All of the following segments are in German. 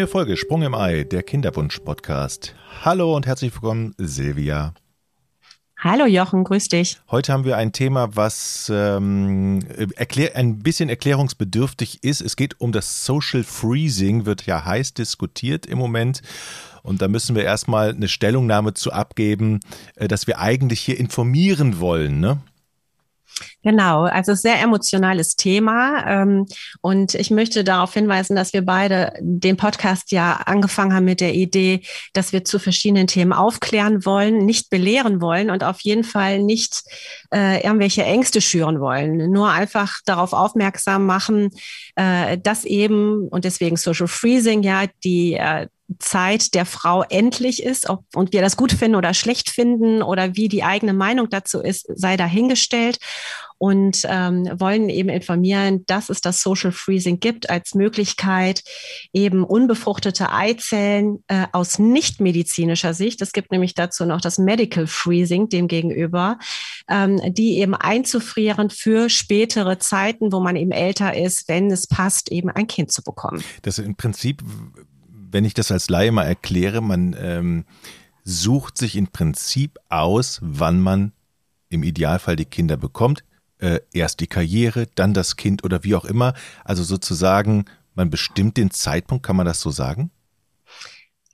Neue Folge Sprung im Ei, der Kinderwunsch-Podcast. Hallo und herzlich willkommen, Silvia. Hallo Jochen, grüß dich. Heute haben wir ein Thema, was ähm, erklär, ein bisschen erklärungsbedürftig ist. Es geht um das Social Freezing, wird ja heiß diskutiert im Moment. Und da müssen wir erstmal eine Stellungnahme zu abgeben, äh, dass wir eigentlich hier informieren wollen. Ne? Genau, also sehr emotionales Thema. Ähm, und ich möchte darauf hinweisen, dass wir beide den Podcast ja angefangen haben mit der Idee, dass wir zu verschiedenen Themen aufklären wollen, nicht belehren wollen und auf jeden Fall nicht äh, irgendwelche Ängste schüren wollen. Nur einfach darauf aufmerksam machen, äh, dass eben, und deswegen Social Freezing ja, die äh, Zeit der Frau endlich ist, ob und wir das gut finden oder schlecht finden oder wie die eigene Meinung dazu ist, sei dahingestellt und ähm, wollen eben informieren, dass es das Social Freezing gibt als Möglichkeit, eben unbefruchtete Eizellen äh, aus nichtmedizinischer Sicht, es gibt nämlich dazu noch das Medical Freezing demgegenüber, ähm, die eben einzufrieren für spätere Zeiten, wo man eben älter ist, wenn es passt, eben ein Kind zu bekommen. Das im Prinzip, wenn ich das als Laie mal erkläre, man ähm, sucht sich im Prinzip aus, wann man im Idealfall die Kinder bekommt äh, erst die Karriere, dann das Kind oder wie auch immer. Also sozusagen, man bestimmt den Zeitpunkt, kann man das so sagen?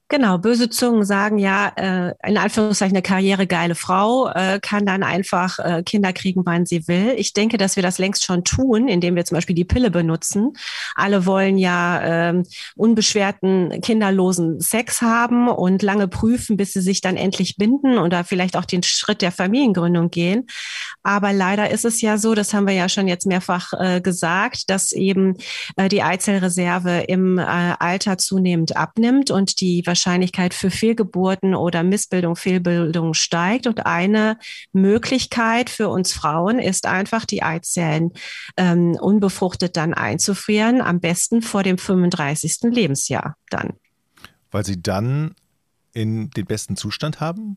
Genau, böse Zungen sagen ja, äh, in Anführungszeichen eine karrieregeile Frau äh, kann dann einfach äh, Kinder kriegen, wann sie will. Ich denke, dass wir das längst schon tun, indem wir zum Beispiel die Pille benutzen. Alle wollen ja äh, unbeschwerten, kinderlosen Sex haben und lange prüfen, bis sie sich dann endlich binden oder vielleicht auch den Schritt der Familiengründung gehen. Aber leider ist es ja so, das haben wir ja schon jetzt mehrfach äh, gesagt, dass eben äh, die Eizellreserve im äh, Alter zunehmend abnimmt und die Wahrscheinlichkeit für Fehlgeburten oder Missbildung, Fehlbildung steigt. Und eine Möglichkeit für uns Frauen ist einfach, die Eizellen ähm, unbefruchtet dann einzufrieren, am besten vor dem 35. Lebensjahr dann. Weil sie dann in den besten Zustand haben?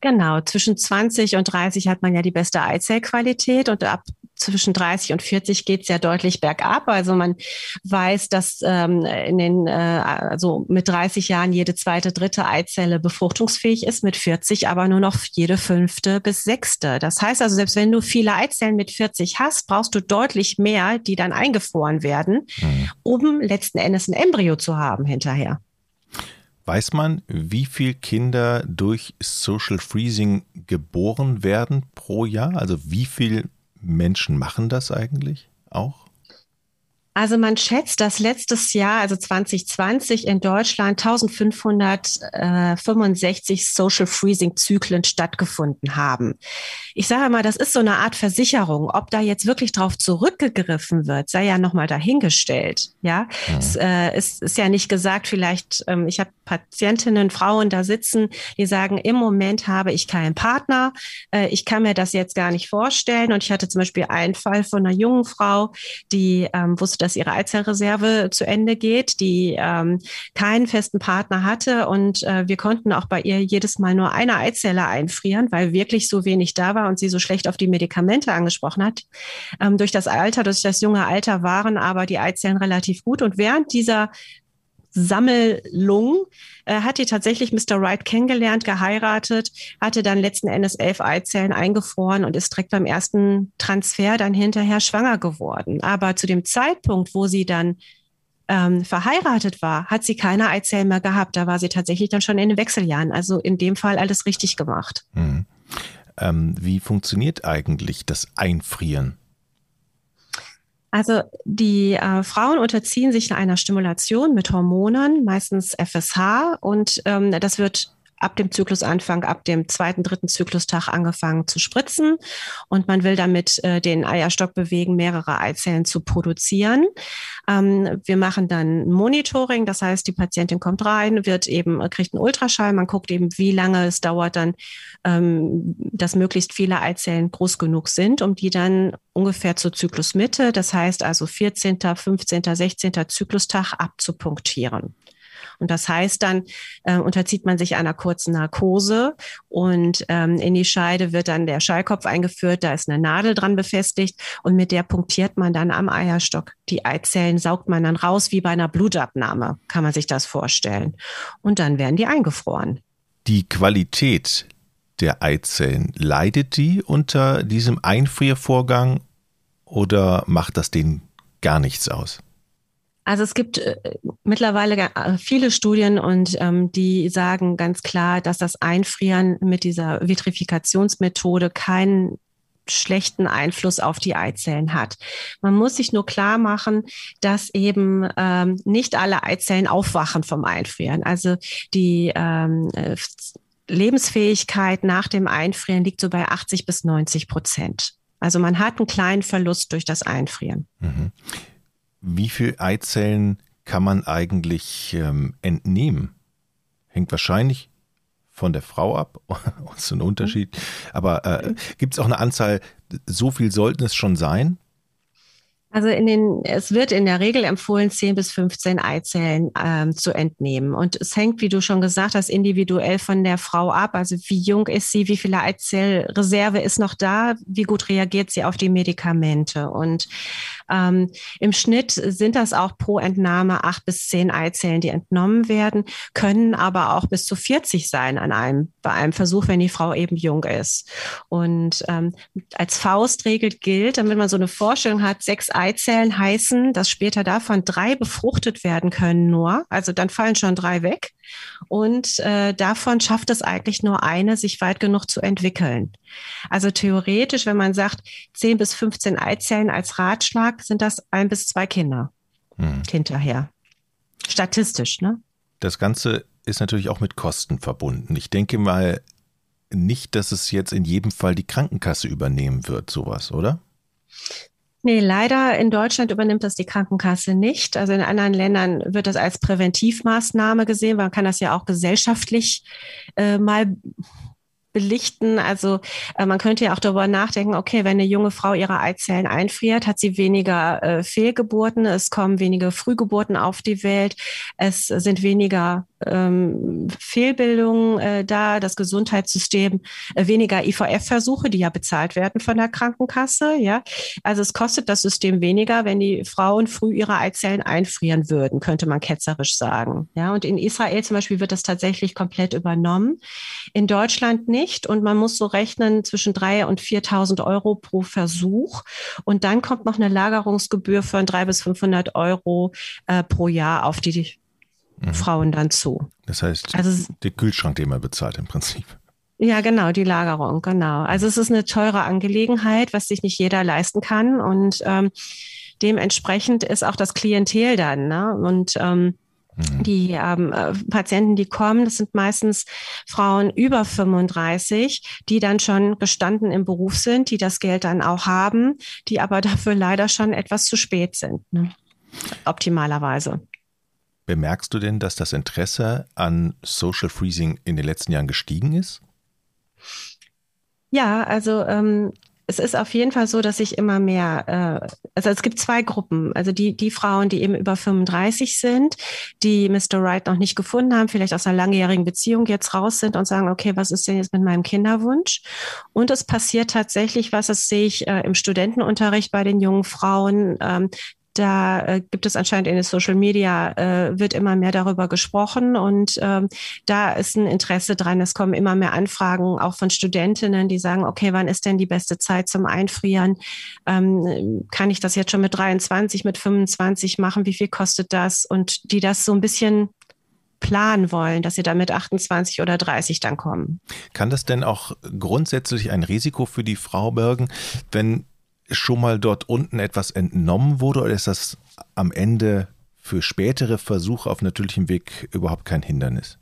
Genau, zwischen 20 und 30 hat man ja die beste Eizellqualität und ab zwischen 30 und 40 geht es ja deutlich bergab. Also man weiß, dass ähm, in den, äh, also mit 30 Jahren jede zweite, dritte Eizelle befruchtungsfähig ist, mit 40 aber nur noch jede fünfte bis sechste. Das heißt also, selbst wenn du viele Eizellen mit 40 hast, brauchst du deutlich mehr, die dann eingefroren werden, mhm. um letzten Endes ein Embryo zu haben hinterher. Weiß man, wie viele Kinder durch Social Freezing geboren werden pro Jahr? Also wie viele Menschen machen das eigentlich auch? Also man schätzt, dass letztes Jahr, also 2020 in Deutschland 1565 Social Freezing Zyklen stattgefunden haben. Ich sage mal, das ist so eine Art Versicherung. Ob da jetzt wirklich drauf zurückgegriffen wird, sei ja nochmal dahingestellt. Ja, ja. Es, äh, es, ist ja nicht gesagt, vielleicht, ähm, ich habe Patientinnen, Frauen da sitzen, die sagen, im Moment habe ich keinen Partner. Äh, ich kann mir das jetzt gar nicht vorstellen. Und ich hatte zum Beispiel einen Fall von einer jungen Frau, die ähm, wusste, dass ihre Eizellreserve zu Ende geht, die ähm, keinen festen Partner hatte und äh, wir konnten auch bei ihr jedes Mal nur eine Eizelle einfrieren, weil wirklich so wenig da war und sie so schlecht auf die Medikamente angesprochen hat. Ähm, durch das Alter, durch das junge Alter waren aber die Eizellen relativ gut und während dieser Sammlung, äh, hat die tatsächlich Mr. Wright kennengelernt, geheiratet, hatte dann letzten Endes elf Eizellen eingefroren und ist direkt beim ersten Transfer dann hinterher schwanger geworden. Aber zu dem Zeitpunkt, wo sie dann ähm, verheiratet war, hat sie keine Eizellen mehr gehabt. Da war sie tatsächlich dann schon in den Wechseljahren. Also in dem Fall alles richtig gemacht. Hm. Ähm, wie funktioniert eigentlich das Einfrieren? Also die äh, Frauen unterziehen sich einer Stimulation mit Hormonen, meistens FSH, und ähm, das wird ab dem Zyklusanfang, ab dem zweiten, dritten Zyklustag angefangen zu spritzen. Und man will damit äh, den Eierstock bewegen, mehrere Eizellen zu produzieren. Ähm, wir machen dann Monitoring, das heißt, die Patientin kommt rein, wird eben, kriegt einen Ultraschall, man guckt eben, wie lange es dauert dann, ähm, dass möglichst viele Eizellen groß genug sind, um die dann ungefähr zur Zyklusmitte, das heißt also 14., 15., 16. Zyklustag abzupunktieren. Und das heißt dann, äh, unterzieht man sich einer kurzen Narkose und ähm, in die Scheide wird dann der Schallkopf eingeführt, da ist eine Nadel dran befestigt und mit der punktiert man dann am Eierstock. Die Eizellen saugt man dann raus, wie bei einer Blutabnahme, kann man sich das vorstellen. Und dann werden die eingefroren. Die Qualität der Eizellen, leidet die unter diesem Einfriervorgang oder macht das denen gar nichts aus? Also es gibt äh, mittlerweile äh, viele Studien und ähm, die sagen ganz klar, dass das Einfrieren mit dieser Vitrifikationsmethode keinen schlechten Einfluss auf die Eizellen hat. Man muss sich nur klar machen, dass eben ähm, nicht alle Eizellen aufwachen vom Einfrieren. Also die ähm, äh, Lebensfähigkeit nach dem Einfrieren liegt so bei 80 bis 90 Prozent. Also man hat einen kleinen Verlust durch das Einfrieren. Mhm. Wie viele Eizellen kann man eigentlich ähm, entnehmen? Hängt wahrscheinlich von der Frau ab. das ist ein Unterschied. Aber äh, gibt es auch eine Anzahl, so viel sollten es schon sein? Also in den, es wird in der Regel empfohlen, 10 bis 15 Eizellen ähm, zu entnehmen. Und es hängt, wie du schon gesagt hast, individuell von der Frau ab. Also wie jung ist sie, wie viele Eizellreserve ist noch da, wie gut reagiert sie auf die Medikamente. Und ähm, im Schnitt sind das auch pro Entnahme acht bis zehn Eizellen, die entnommen werden, können aber auch bis zu 40 sein an einem, bei einem Versuch, wenn die Frau eben jung ist. Und ähm, als Faustregel gilt, damit man so eine Vorstellung hat, sechs heißen, dass später davon drei befruchtet werden können nur. Also dann fallen schon drei weg. Und äh, davon schafft es eigentlich nur eine, sich weit genug zu entwickeln. Also theoretisch, wenn man sagt, 10 bis 15 Eizellen als Ratschlag, sind das ein bis zwei Kinder hm. hinterher. Statistisch, ne? Das Ganze ist natürlich auch mit Kosten verbunden. Ich denke mal nicht, dass es jetzt in jedem Fall die Krankenkasse übernehmen wird, sowas, oder? Nee, leider in Deutschland übernimmt das die Krankenkasse nicht. Also in anderen Ländern wird das als Präventivmaßnahme gesehen. Man kann das ja auch gesellschaftlich äh, mal belichten. Also äh, man könnte ja auch darüber nachdenken, okay, wenn eine junge Frau ihre Eizellen einfriert, hat sie weniger äh, Fehlgeburten, es kommen weniger Frühgeburten auf die Welt, es sind weniger ähm, Fehlbildungen äh, da, das Gesundheitssystem, äh, weniger IVF-Versuche, die ja bezahlt werden von der Krankenkasse. Ja, also es kostet das System weniger, wenn die Frauen früh ihre Eizellen einfrieren würden, könnte man ketzerisch sagen. Ja, und in Israel zum Beispiel wird das tatsächlich komplett übernommen. In Deutschland nicht und man muss so rechnen zwischen drei und 4.000 Euro pro Versuch und dann kommt noch eine Lagerungsgebühr von drei bis 500 Euro äh, pro Jahr auf die mhm. Frauen dann zu. Das heißt, also, der Kühlschrank, den man bezahlt im Prinzip. Ja, genau, die Lagerung, genau. Also es ist eine teure Angelegenheit, was sich nicht jeder leisten kann. Und ähm, dementsprechend ist auch das Klientel dann. Ne? Und ähm. Die ähm, äh, Patienten, die kommen, das sind meistens Frauen über 35, die dann schon gestanden im Beruf sind, die das Geld dann auch haben, die aber dafür leider schon etwas zu spät sind. Ne? Optimalerweise. Bemerkst du denn, dass das Interesse an Social Freezing in den letzten Jahren gestiegen ist? Ja, also ähm, es ist auf jeden Fall so, dass ich immer mehr, äh, also es gibt zwei Gruppen. Also die, die Frauen, die eben über 35 sind, die Mr. Wright noch nicht gefunden haben, vielleicht aus einer langjährigen Beziehung jetzt raus sind und sagen, okay, was ist denn jetzt mit meinem Kinderwunsch? Und es passiert tatsächlich, was das sehe ich äh, im Studentenunterricht bei den jungen Frauen, ähm, da äh, gibt es anscheinend in den Social Media, äh, wird immer mehr darüber gesprochen und ähm, da ist ein Interesse dran. Es kommen immer mehr Anfragen auch von Studentinnen, die sagen, okay, wann ist denn die beste Zeit zum Einfrieren? Ähm, kann ich das jetzt schon mit 23, mit 25 machen? Wie viel kostet das? Und die das so ein bisschen planen wollen, dass sie dann mit 28 oder 30 dann kommen. Kann das denn auch grundsätzlich ein Risiko für die Frau bergen, wenn schon mal dort unten etwas entnommen wurde oder ist das am Ende für spätere Versuche auf natürlichem Weg überhaupt kein Hindernis?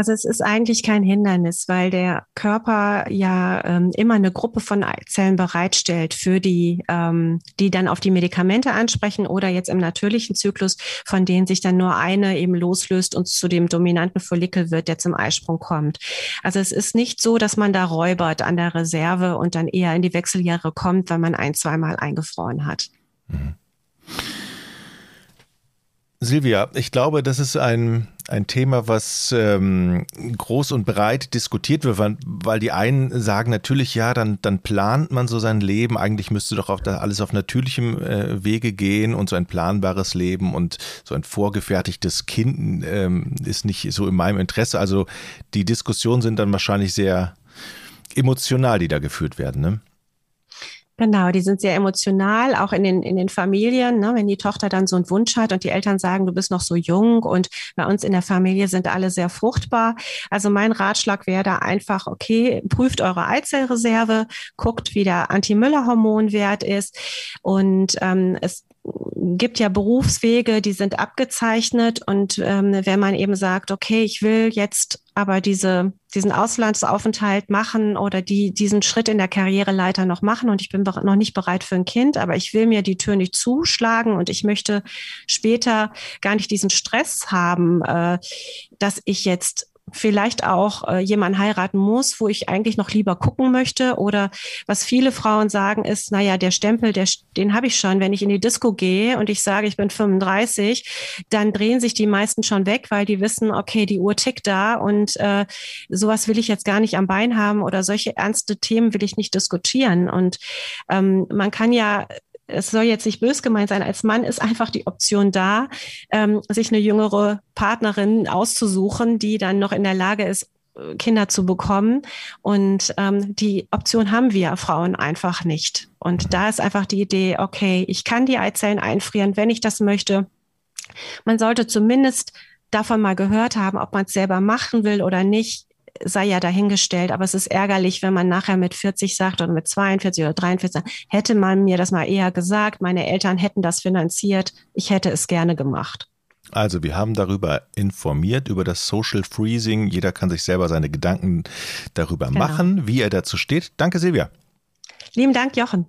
Also es ist eigentlich kein Hindernis, weil der Körper ja ähm, immer eine Gruppe von Zellen bereitstellt für die, ähm, die dann auf die Medikamente ansprechen oder jetzt im natürlichen Zyklus, von denen sich dann nur eine eben loslöst und zu dem dominanten Follikel wird, der zum Eisprung kommt. Also es ist nicht so, dass man da räubert an der Reserve und dann eher in die Wechseljahre kommt, weil man ein, zweimal eingefroren hat. Mhm. Silvia, ich glaube, das ist ein, ein Thema, was ähm, groß und breit diskutiert wird, weil, weil die einen sagen natürlich, ja, dann, dann plant man so sein Leben. Eigentlich müsste doch auch alles auf natürlichem äh, Wege gehen und so ein planbares Leben und so ein vorgefertigtes Kind ähm, ist nicht so in meinem Interesse. Also die Diskussionen sind dann wahrscheinlich sehr emotional, die da geführt werden. Ne? Genau, die sind sehr emotional, auch in den, in den Familien, ne, wenn die Tochter dann so einen Wunsch hat und die Eltern sagen, du bist noch so jung und bei uns in der Familie sind alle sehr fruchtbar. Also mein Ratschlag wäre da einfach, okay, prüft eure Eizellreserve, guckt, wie der Anti-Müller-Hormonwert ist und ähm, es gibt ja Berufswege, die sind abgezeichnet und ähm, wenn man eben sagt, okay, ich will jetzt aber diese, diesen Auslandsaufenthalt machen oder die, diesen Schritt in der Karriereleiter noch machen und ich bin noch nicht bereit für ein Kind, aber ich will mir die Tür nicht zuschlagen und ich möchte später gar nicht diesen Stress haben, äh, dass ich jetzt vielleicht auch äh, jemanden heiraten muss, wo ich eigentlich noch lieber gucken möchte. Oder was viele Frauen sagen ist, naja, der Stempel, der, den habe ich schon. Wenn ich in die Disco gehe und ich sage, ich bin 35, dann drehen sich die meisten schon weg, weil die wissen, okay, die Uhr tickt da und äh, sowas will ich jetzt gar nicht am Bein haben oder solche ernste Themen will ich nicht diskutieren. Und ähm, man kann ja es soll jetzt nicht bös gemeint sein, als Mann ist einfach die Option da, ähm, sich eine jüngere Partnerin auszusuchen, die dann noch in der Lage ist, Kinder zu bekommen. Und ähm, die Option haben wir Frauen einfach nicht. Und da ist einfach die Idee, okay, ich kann die Eizellen einfrieren, wenn ich das möchte. Man sollte zumindest davon mal gehört haben, ob man es selber machen will oder nicht sei ja dahingestellt, aber es ist ärgerlich, wenn man nachher mit 40 sagt oder mit 42 oder 43 sagt, hätte man mir das mal eher gesagt, meine Eltern hätten das finanziert, ich hätte es gerne gemacht. Also wir haben darüber informiert, über das Social Freezing. Jeder kann sich selber seine Gedanken darüber genau. machen, wie er dazu steht. Danke, Silvia. Lieben Dank, Jochen.